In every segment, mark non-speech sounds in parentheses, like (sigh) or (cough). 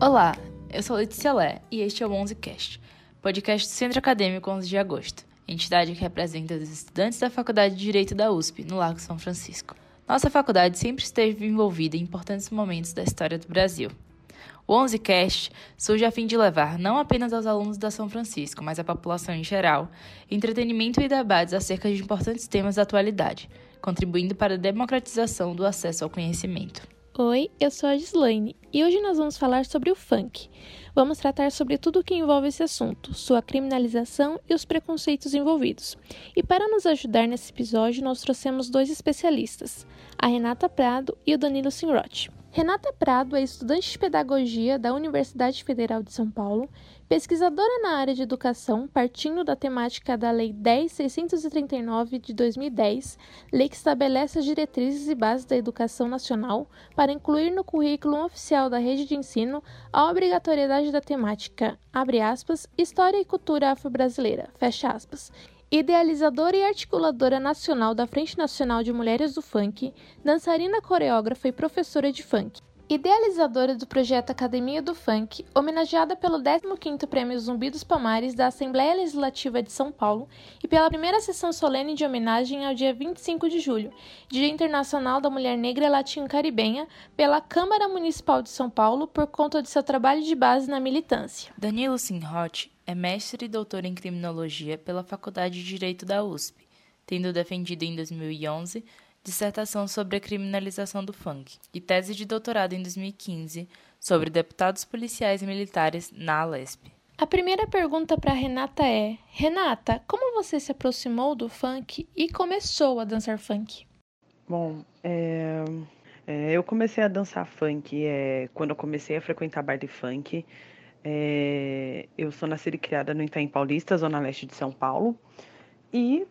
Olá, eu sou Letícia Lé e este é o 11cast, podcast do Centro Acadêmico 11 de Agosto, entidade que representa os estudantes da Faculdade de Direito da USP, no Lago São Francisco. Nossa faculdade sempre esteve envolvida em importantes momentos da história do Brasil. O 11cast surge a fim de levar não apenas aos alunos da São Francisco, mas à população em geral, entretenimento e debates acerca de importantes temas da atualidade, contribuindo para a democratização do acesso ao conhecimento. Oi, eu sou a Gislaine e hoje nós vamos falar sobre o funk. Vamos tratar sobre tudo o que envolve esse assunto, sua criminalização e os preconceitos envolvidos. E para nos ajudar nesse episódio, nós trouxemos dois especialistas, a Renata Prado e o Danilo Sinrotti. Renata Prado é estudante de pedagogia da Universidade Federal de São Paulo, pesquisadora na área de educação, partindo da temática da Lei 10.639 de 2010, lei que estabelece as diretrizes e bases da educação nacional para incluir no currículo oficial da rede de ensino a obrigatoriedade da temática, abre aspas, História e Cultura Afro-Brasileira, fecha aspas, Idealizadora e articuladora nacional da Frente Nacional de Mulheres do Funk, dançarina coreógrafa e professora de funk. Idealizadora do projeto Academia do Funk, homenageada pelo 15º Prêmio Zumbi dos Palmares da Assembleia Legislativa de São Paulo e pela primeira sessão solene de homenagem ao dia 25 de julho, Dia Internacional da Mulher Negra Latino-Caribenha, pela Câmara Municipal de São Paulo por conta de seu trabalho de base na militância. Danilo Sinhot é mestre e doutor em criminologia pela Faculdade de Direito da USP, tendo defendido em 2011 dissertação sobre a criminalização do funk e tese de doutorado em 2015 sobre deputados policiais e militares na Alesp. A primeira pergunta para Renata é: Renata, como você se aproximou do funk e começou a dançar funk? Bom, é, é, eu comecei a dançar funk é, quando eu comecei a frequentar baile funk. É, eu sou nascida e criada no Itaim Paulista, zona leste de São Paulo. E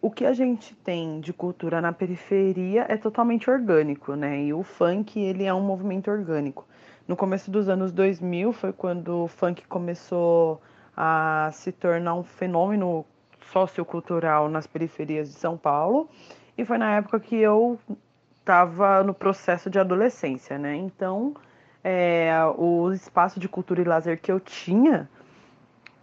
o que a gente tem de cultura na periferia é totalmente orgânico, né? E o funk, ele é um movimento orgânico. No começo dos anos 2000 foi quando o funk começou a se tornar um fenômeno sociocultural nas periferias de São Paulo. E foi na época que eu estava no processo de adolescência, né? Então, é, o espaço de cultura e lazer que eu tinha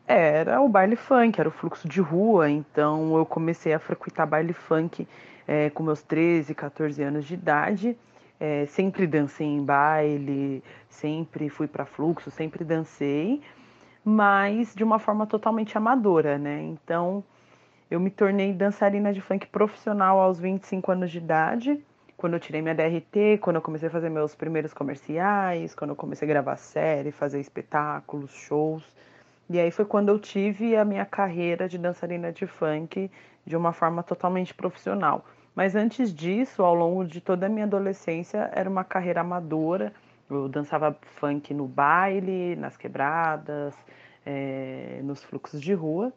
era o baile funk, era o fluxo de rua. Então eu comecei a frequentar baile funk é, com meus 13, 14 anos de idade. É, sempre dancei em baile, sempre fui para fluxo, sempre dancei, mas de uma forma totalmente amadora, né? Então eu me tornei dançarina de funk profissional aos 25 anos de idade quando eu tirei minha DRT, quando eu comecei a fazer meus primeiros comerciais, quando eu comecei a gravar série, fazer espetáculos, shows. E aí foi quando eu tive a minha carreira de dançarina de funk de uma forma totalmente profissional. Mas antes disso, ao longo de toda a minha adolescência, era uma carreira amadora. Eu dançava funk no baile, nas quebradas, é, nos fluxos de rua.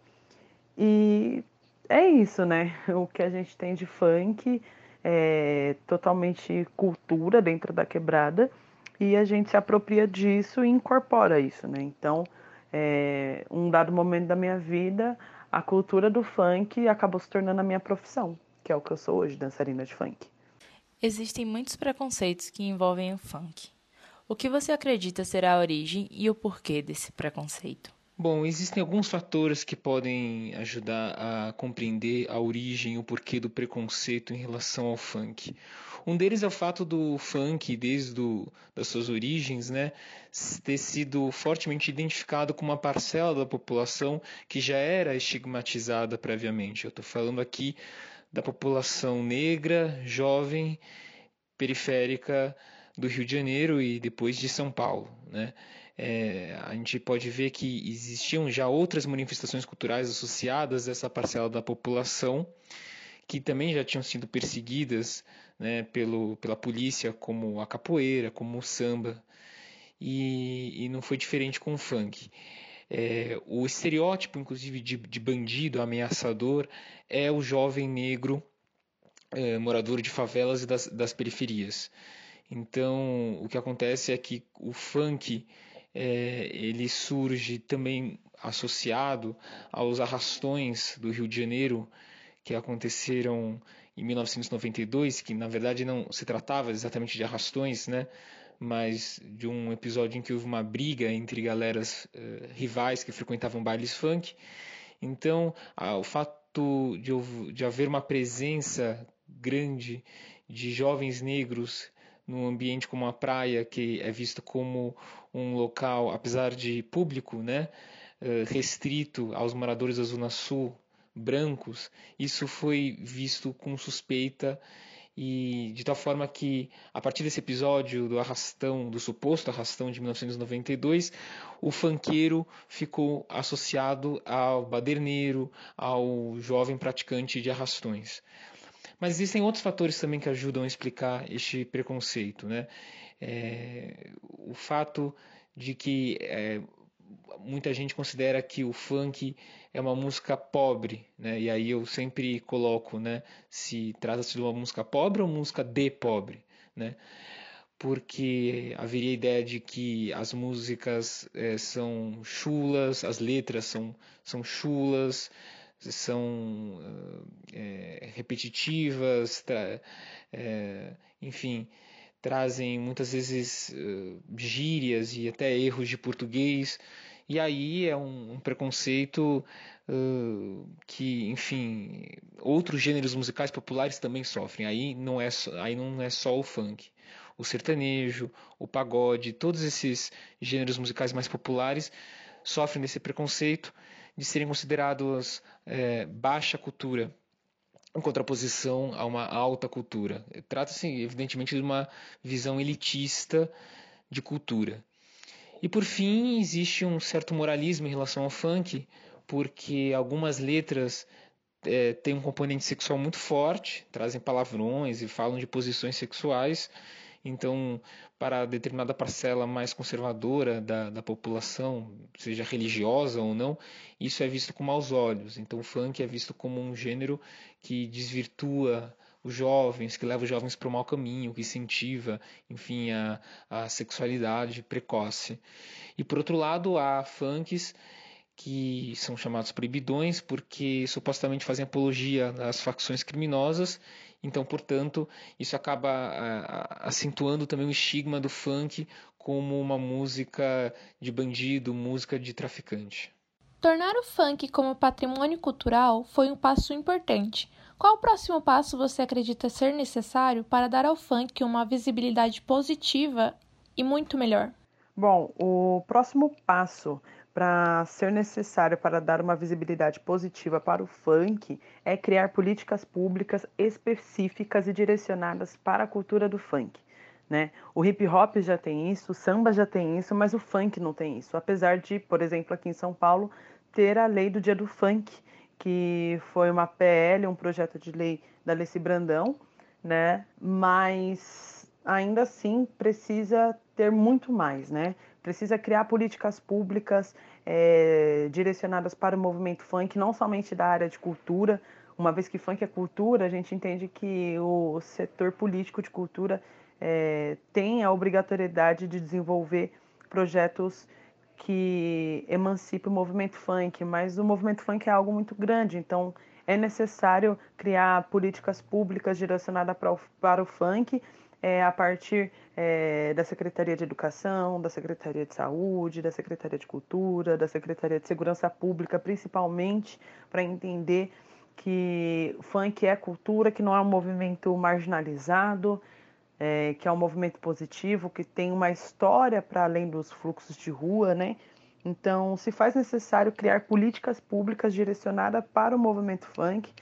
E é isso, né? (laughs) O que a gente tem de funk é, totalmente cultura dentro da quebrada e a gente se apropria disso e incorpora isso, né? Então, é, um dado momento da minha vida, a cultura do funk acabou se tornando a minha profissão, que é o que eu sou hoje, dançarina de funk. Existem muitos preconceitos que envolvem o funk. O que você acredita ser a origem e o porquê desse preconceito? Bom, existem alguns fatores que podem ajudar a compreender a origem e o porquê do preconceito em relação ao funk. Um deles é o fato do funk, desde das suas origens, né, ter sido fortemente identificado com uma parcela da população que já era estigmatizada previamente. Eu estou falando aqui da população negra, jovem, periférica do Rio de Janeiro e depois de São Paulo. Né? É, a gente pode ver que existiam já outras manifestações culturais associadas a essa parcela da população que também já tinham sido perseguidas né, pelo, pela polícia, como a capoeira, como o samba, e, e não foi diferente com o funk. É, o estereótipo, inclusive, de, de, bandido ameaçador é o jovem negro é, morador de favelas e das, das periferias. Então, o que acontece é que o funk é, ele surge também associado aos arrastões do Rio de Janeiro que aconteceram em 1992, que na verdade não se tratava exatamente de arrastões, né? mas de um episódio em que houve uma briga entre galeras uh, rivais que frequentavam bailes funk. Então, o fato de, de haver uma presença grande de jovens negros num ambiente como a praia, que é visto como um local, apesar de público, né, uh, restrito aos moradores da Zona Sul, brancos, isso foi visto com suspeita e de tal forma que a partir desse episódio do arrastão, do suposto arrastão de 1992, o fanqueiro ficou associado ao baderneiro, ao jovem praticante de arrastões. Mas existem outros fatores também que ajudam a explicar este preconceito, né? É, o fato de que é, muita gente considera que o funk é uma música pobre, né? E aí eu sempre coloco, né? Se trata-se de uma música pobre ou música de pobre, né? Porque haveria a ideia de que as músicas é, são chulas, as letras são, são chulas, são é, repetitivas, é, enfim, trazem muitas vezes gírias e até erros de português. E aí é um, um preconceito uh, que, enfim, outros gêneros musicais populares também sofrem. Aí não é só, aí não é só o funk. O sertanejo, o pagode, todos esses gêneros musicais mais populares sofrem desse preconceito de serem considerados é, baixa cultura em contraposição a uma alta cultura. Trata-se, evidentemente, de uma visão elitista de cultura. E por fim, existe um certo moralismo em relação ao funk, porque algumas letras é, têm um componente sexual muito forte, trazem palavrões e falam de posições sexuais. Então, para determinada parcela mais conservadora da, da população, seja religiosa ou não, isso é visto com maus olhos. Então, o funk é visto como um gênero que desvirtua os jovens, que leva os jovens para o mau caminho, que incentiva, enfim, a, a sexualidade precoce. E por outro lado, há funks que são chamados proibidões porque supostamente fazem apologia às facções criminosas. Então, portanto, isso acaba acentuando também o estigma do funk como uma música de bandido, música de traficante. Tornar o funk como patrimônio cultural foi um passo importante, qual o próximo passo você acredita ser necessário para dar ao funk uma visibilidade positiva e muito melhor? Bom, o próximo passo para ser necessário para dar uma visibilidade positiva para o funk é criar políticas públicas específicas e direcionadas para a cultura do funk. Né? O hip hop já tem isso, o samba já tem isso, mas o funk não tem isso. Apesar de, por exemplo, aqui em São Paulo, ter a lei do dia do funk, que foi uma PL, um projeto de lei da Leci Brandão, né? Mas ainda assim precisa ter muito mais, né? Precisa criar políticas públicas é, direcionadas para o movimento funk, não somente da área de cultura. Uma vez que funk é cultura, a gente entende que o setor político de cultura é, tem a obrigatoriedade de desenvolver projetos que emancipe o movimento funk, mas o movimento funk é algo muito grande, então é necessário criar políticas públicas direcionadas para o, para o funk é, a partir é, da Secretaria de Educação, da Secretaria de Saúde, da Secretaria de Cultura, da Secretaria de Segurança Pública, principalmente para entender que funk é cultura, que não é um movimento marginalizado, é, que é um movimento positivo, que tem uma história para além dos fluxos de rua, né? Então, se faz necessário criar políticas públicas direcionadas para o movimento funk,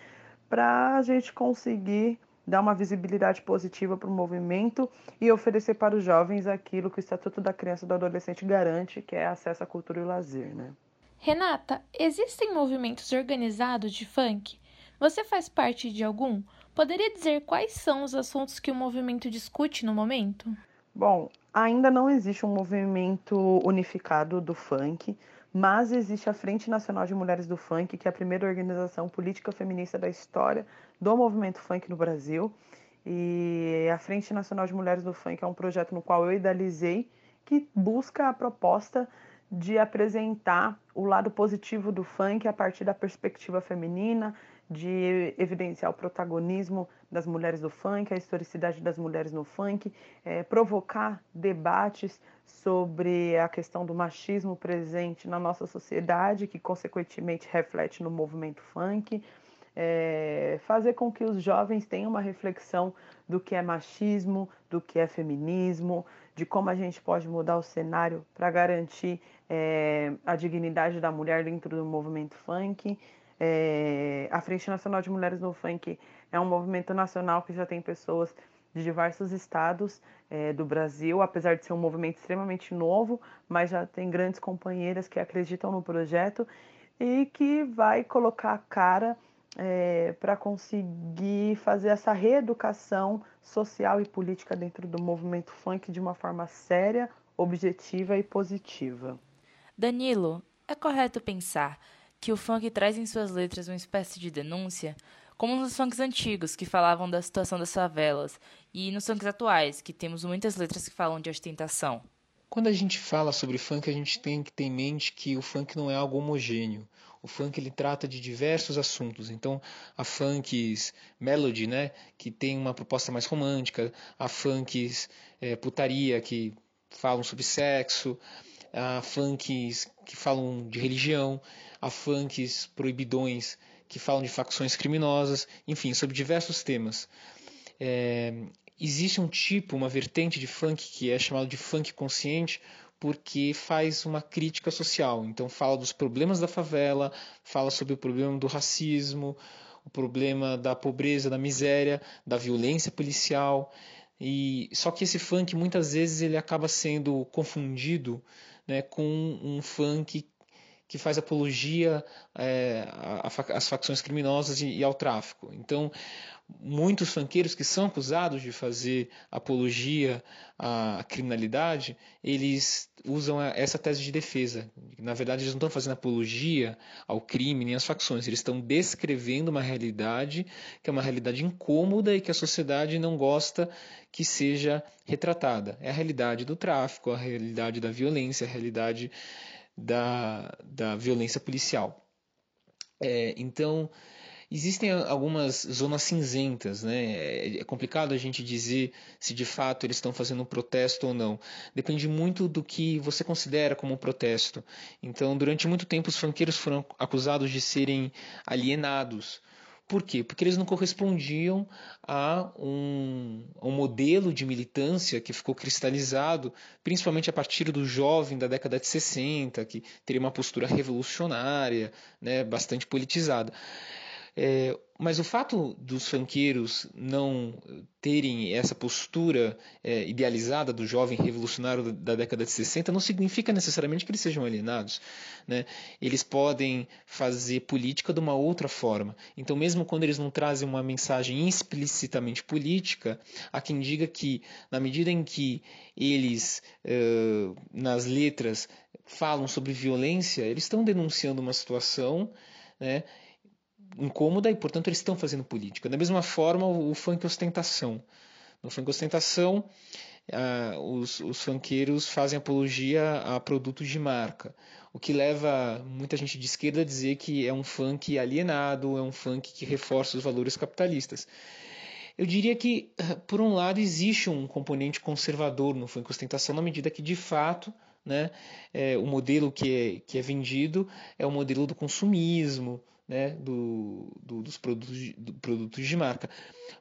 para a gente conseguir dar uma visibilidade positiva para o movimento e oferecer para os jovens aquilo que o Estatuto da Criança e do Adolescente garante, que é acesso à cultura e lazer, né? Renata, existem movimentos organizados de funk? Você faz parte de algum? Poderia dizer quais são os assuntos que o movimento discute no momento? Bom, ainda não existe um movimento unificado do funk, mas existe a Frente Nacional de Mulheres do Funk, que é a primeira organização política feminista da história do movimento funk no Brasil. E a Frente Nacional de Mulheres do Funk é um projeto no qual eu idealizei, que busca a proposta de apresentar o lado positivo do funk a partir da perspectiva feminina, de evidenciar o protagonismo das mulheres do funk, a historicidade das mulheres no funk, é, provocar debates sobre a questão do machismo presente na nossa sociedade, que consequentemente reflete no movimento funk, é, fazer com que os jovens tenham uma reflexão do que é machismo, do que é feminismo, de como a gente pode mudar o cenário para garantir é, a dignidade da mulher dentro do movimento funk. É, a Frente Nacional de Mulheres no Funk é um movimento nacional que já tem pessoas de diversos estados é, do Brasil, apesar de ser um movimento extremamente novo, mas já tem grandes companheiras que acreditam no projeto e que vai colocar a cara é, para conseguir fazer essa reeducação social e política dentro do movimento funk de uma forma séria, objetiva e positiva. Danilo, é correto pensar que o funk traz em suas letras uma espécie de denúncia, como nos funks antigos, que falavam da situação das favelas, e nos funks atuais, que temos muitas letras que falam de ostentação. Quando a gente fala sobre funk, a gente tem que ter em mente que o funk não é algo homogêneo. O funk ele trata de diversos assuntos. Então, a funks melody, né, que tem uma proposta mais romântica, a funks é, putaria, que falam sobre sexo, a funks que falam de religião, a funks proibidões que falam de facções criminosas, enfim, sobre diversos temas. É, existe um tipo, uma vertente de funk que é chamado de funk consciente, porque faz uma crítica social. Então fala dos problemas da favela, fala sobre o problema do racismo, o problema da pobreza, da miséria, da violência policial. E só que esse funk muitas vezes ele acaba sendo confundido né, com um funk que faz apologia é, às facções criminosas e, ao tráfico. Então, muitos funkeiros que são acusados de fazer apologia à criminalidade, eles usam essa tese de defesa. Na verdade, eles não estão fazendo apologia ao crime nem às facções, eles estão descrevendo uma realidade que é uma realidade incômoda e que a sociedade não gosta que seja retratada. É a realidade do tráfico, a realidade da violência, a realidade da, da violência policial. É, então, existem algumas zonas cinzentas, né? É complicado a gente dizer se de fato eles estão fazendo um protesto ou não. Depende muito do que você considera como protesto. Então, durante muito tempo, os franqueiros foram acusados de serem alienados. Por quê? Porque eles não correspondiam a um, um, modelo de militância que ficou cristalizado, principalmente a partir do jovem da década de 60, que teria uma postura revolucionária, né, bastante politizada. É, mas o fato dos funkeiros não terem essa postura é, idealizada do jovem revolucionário da década de 60 não significa necessariamente que eles sejam alienados. Né? Eles podem fazer política de uma outra forma. Então, mesmo quando eles não trazem uma mensagem explicitamente política, há quem diga que, na medida em que eles, uh, nas letras, falam sobre violência, eles estão denunciando uma situação. Né? Incômoda e, portanto, eles estão fazendo política. Da mesma forma, o, o funk ostentação. No funk ostentação, ah, os, os funkeiros fazem apologia a produtos de marca, o que leva muita gente de esquerda a dizer que é um funk alienado, é um funk que reforça os valores capitalistas. Eu diria que, por um lado, existe um componente conservador no funk ostentação, na medida que, de fato, né, é, o modelo que é, que é vendido é o modelo do consumismo, né, do, do, dos produtos de, do produtos de marca.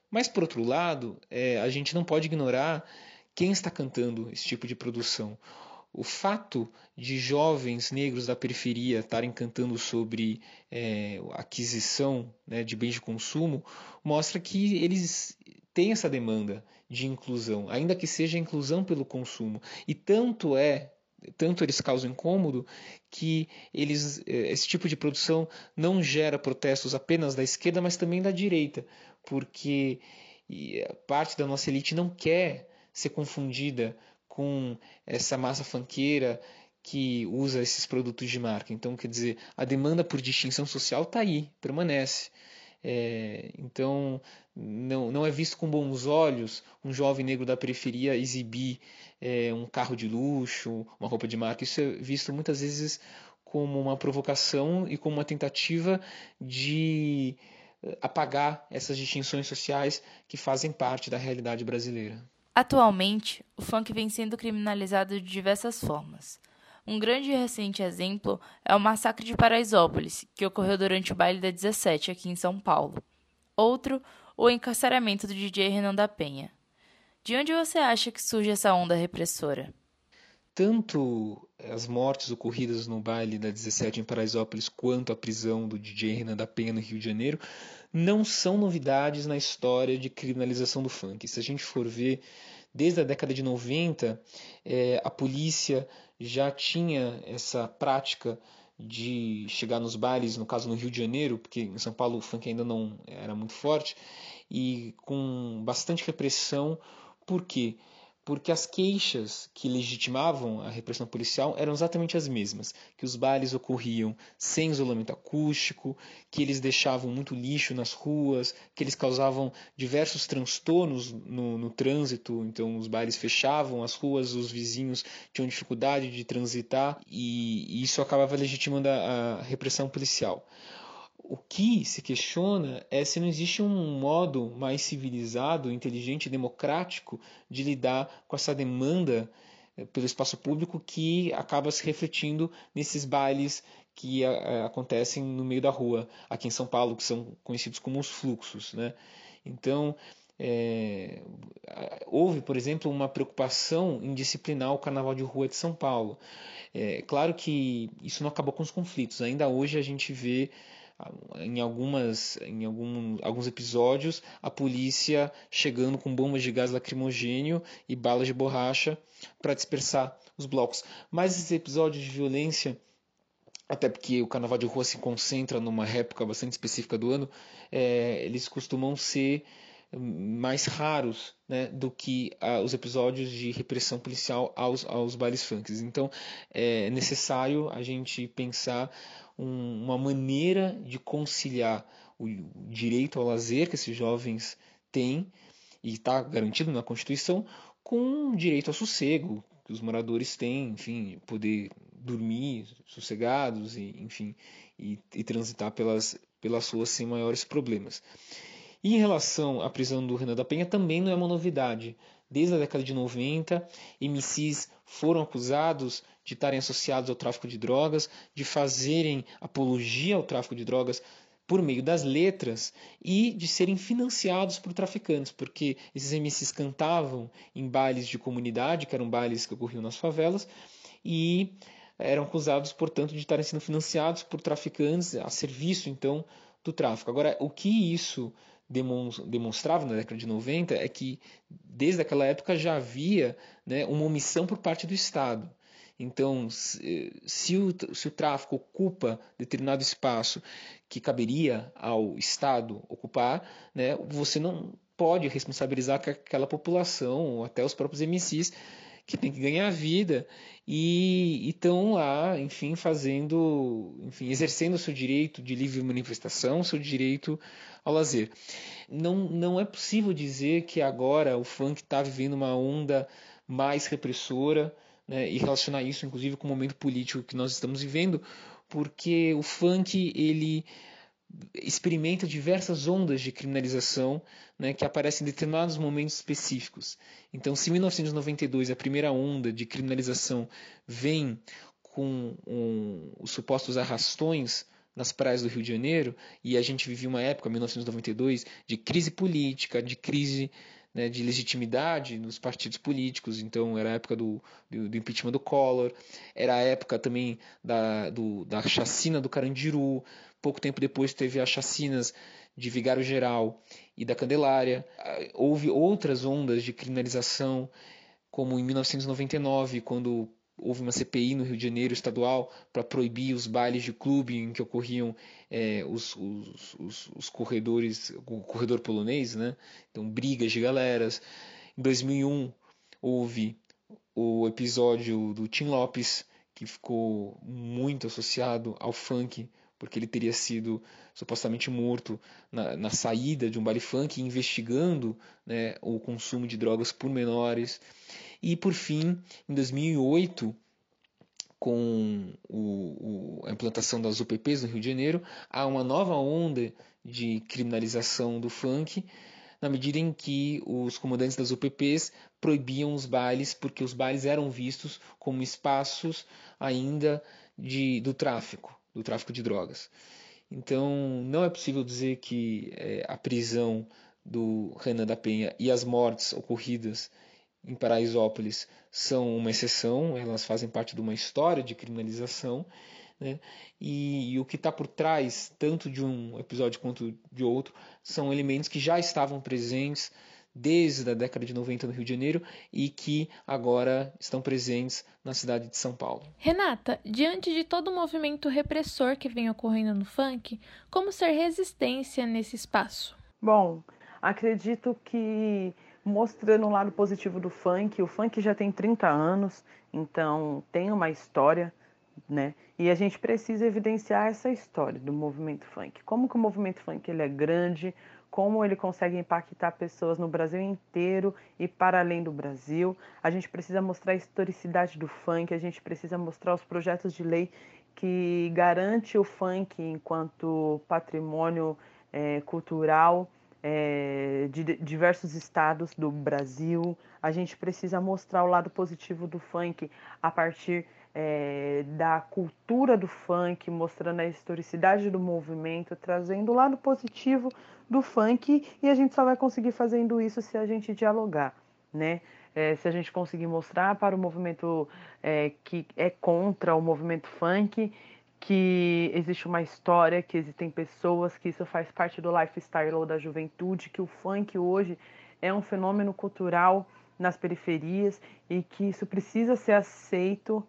Mas, por outro lado, é, a gente não pode ignorar quem está cantando esse tipo de produção. O fato de jovens negros da periferia estarem cantando sobre é, aquisição né, de bens de consumo mostra que eles têm essa demanda de inclusão, ainda que seja inclusão pelo consumo. E tanto é tanto eles causam incômodo que eles, eh, esse tipo de produção não gera protestos apenas da esquerda, mas também da direita, porque parte da nossa elite não quer ser confundida com essa massa fanqueira que usa esses produtos de marca. Então, quer dizer, a demanda por distinção social está aí, permanece. É, então, não, não é visto com bons olhos um jovem negro da periferia exibir é, um carro de luxo, uma roupa de marca. Isso é visto muitas vezes como uma provocação e como uma tentativa de apagar essas distinções sociais que fazem parte da realidade brasileira. Atualmente, o funk vem sendo criminalizado de diversas formas. Um grande e recente exemplo é o massacre de Paraisópolis, que ocorreu durante o baile da 17 aqui em São Paulo. Outro, o encarceramento do DJ Renan da Penha. De onde você acha que surge essa onda repressora? Tanto as mortes ocorridas no baile da 17 em Paraisópolis quanto a prisão do DJ Renan da Penha no Rio de Janeiro não são novidades na história de criminalização do funk. Se a gente for ver, desde a década de 90, é, a polícia já tinha essa prática de chegar nos bailes, no caso no Rio de Janeiro, porque em São Paulo o funk ainda não era muito forte, e com bastante repressão. Por quê? porque as queixas que legitimavam a repressão policial eram exatamente as mesmas, que os bailes ocorriam sem isolamento acústico, que eles deixavam muito lixo nas ruas, que eles causavam diversos transtornos no, no trânsito, então os bailes fechavam as ruas, os vizinhos tinham dificuldade de transitar e, e isso acabava legitimando a, a repressão policial. O que se questiona é se não existe um modo mais civilizado, inteligente democrático de lidar com essa demanda eh, pelo espaço público que acaba se refletindo nesses bailes que a, eh, acontecem no meio da rua, aqui em São Paulo, que são conhecidos como os fluxos. Né? Então, é, houve, por exemplo, uma preocupação em disciplinar o Carnaval de Rua de São Paulo. É claro que isso não acabou com os conflitos. Ainda hoje a gente vê em algumas em algum, alguns episódios a polícia chegando com bombas de gás lacrimogênio e balas de borracha para dispersar os blocos. Mas esses episódios de violência até porque o carnaval de rua se concentra numa época bastante específica do ano, é, eles costumam ser mais raros né, do que ah, os episódios de repressão policial aos, aos bailes funks. Então é necessário a gente pensar um, uma maneira de conciliar o direito ao lazer que esses jovens têm e está garantido na Constituição com direito ao sossego que os moradores têm, enfim, poder dormir sossegados e, enfim, e, e transitar pelas, pelas ruas sem maiores problemas. E em relação à prisão do Renan da Penha, também não é uma novidade. Desde a década de 90, MCs foram acusados de estarem associados ao tráfico de drogas, de fazerem apologia ao tráfico de drogas por meio das letras e de serem financiados por traficantes, porque esses MCs cantavam em bailes de comunidade, que eram bailes que ocorriam nas favelas, e eram acusados, portanto, de estarem sendo financiados por traficantes a serviço, então, do tráfico. Agora, o que isso demonstrava na década de 90 é que, desde aquela época, já havia né, uma omissão por parte do Estado. Então, se, o, se o tráfico ocupa determinado espaço que caberia ao Estado ocupar, né, você não pode responsabilizar aquela população, ou até os próprios MCs, que tem que ganhar vida e estão lá, enfim, fazendo, enfim, exercendo o seu direito de livre manifestação, seu direito ao lazer. Não, não é possível dizer que agora o funk está vivendo uma onda mais repressora né, e relacionar isso, inclusive, com o momento político que nós estamos vivendo, porque o funk ele experimenta diversas ondas de criminalização né, que aparecem em determinados momentos específicos. Então, se em 1992 a primeira onda de criminalização vem com um, os supostos arrastões nas praias do Rio de Janeiro, e a gente vivia uma época, 1992, de crise política, de crise né, de legitimidade nos partidos políticos. Então, era a época do, do, do impeachment do Collor, era a época também da, do, da chacina do Carandiru. Pouco tempo depois teve as chacinas de Vigário Geral e da Candelária. Houve outras ondas de criminalização, como em 1999, quando houve uma CPI no Rio de Janeiro estadual para proibir os bailes de clube em que ocorriam é, os, os, os, os, corredores, o corredor polonês, né? então brigas de galeras. Em 2001 houve o episódio do Tim Lopes, que ficou muito associado ao funk, porque ele teria sido supostamente morto na, na saída de um baile funk, investigando né, o consumo de drogas por menores. E por fim, em 2008, com o, o, a implantação das UPPs no Rio de Janeiro, há uma nova onda de criminalização do funk, na medida em que os comandantes das UPPs proibiam os bailes, porque os bailes eram vistos como espaços ainda de, do tráfico, do tráfico de drogas. Então, não é possível dizer que é, a prisão do Renan da Penha e as mortes ocorridas em Paraisópolis são uma exceção, elas fazem parte de uma história de criminalização. Né? E, e, o que está por trás, tanto de um episódio quanto de outro, são elementos que já estavam presentes desde a década de 90 no Rio de Janeiro e que agora estão presentes na cidade de São Paulo. Renata, diante de todo o movimento repressor que vem ocorrendo no funk, como ser resistência nesse espaço? Bom, acredito que mostrando o lado positivo do funk, o funk já tem 30 anos, então tem uma história, né? E a gente precisa evidenciar essa história do movimento funk. Como que o movimento funk ele é grande, como ele consegue impactar pessoas no Brasil inteiro e para além do Brasil. A gente precisa mostrar a historicidade do funk, a gente precisa mostrar os projetos de lei que garante o funk enquanto patrimônio é, cultural é, de diversos estados do Brasil. A gente precisa mostrar o lado positivo do funk a partir é, da cultura do funk, mostrando a historicidade do movimento, trazendo o lado positivo do funk e a gente só vai conseguir fazendo isso se a gente dialogar, né? É, se a gente conseguir mostrar para o movimento é, que é contra o movimento funk que existe uma história, que existem pessoas, que isso faz parte do lifestyle da juventude, que o funk hoje é um fenômeno cultural nas periferias e que isso precisa ser aceito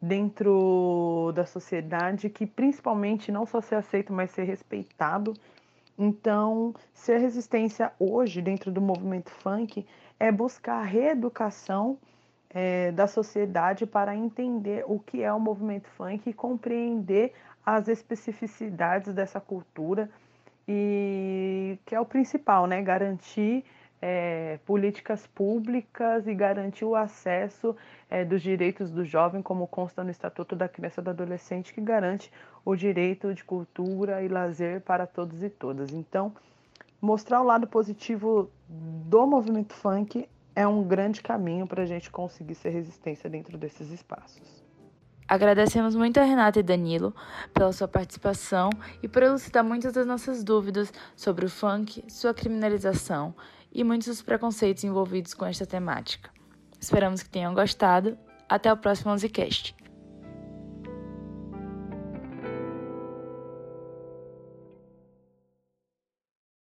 dentro da sociedade que principalmente não só ser aceito, mas ser respeitado. Então, ser resistência hoje dentro do movimento funk é buscar a reeducação é, da sociedade para entender o que é o movimento funk e compreender as especificidades dessa cultura e que é o principal, né? Garantir é, políticas públicas e garantir o acesso é, dos direitos do jovem, como consta no Estatuto da Criança e do Adolescente, que garante o direito de cultura e lazer para todos e todas. Então, mostrar o lado positivo do movimento funk é um grande caminho para a gente conseguir ser resistência dentro desses espaços. Agradecemos muito a Renata e Danilo pela sua participação e por elucidar muitas das nossas dúvidas sobre o funk, sua criminalização e muitos dos preconceitos envolvidos com esta temática. Esperamos que tenham gostado. Até o próximo OnzeCast.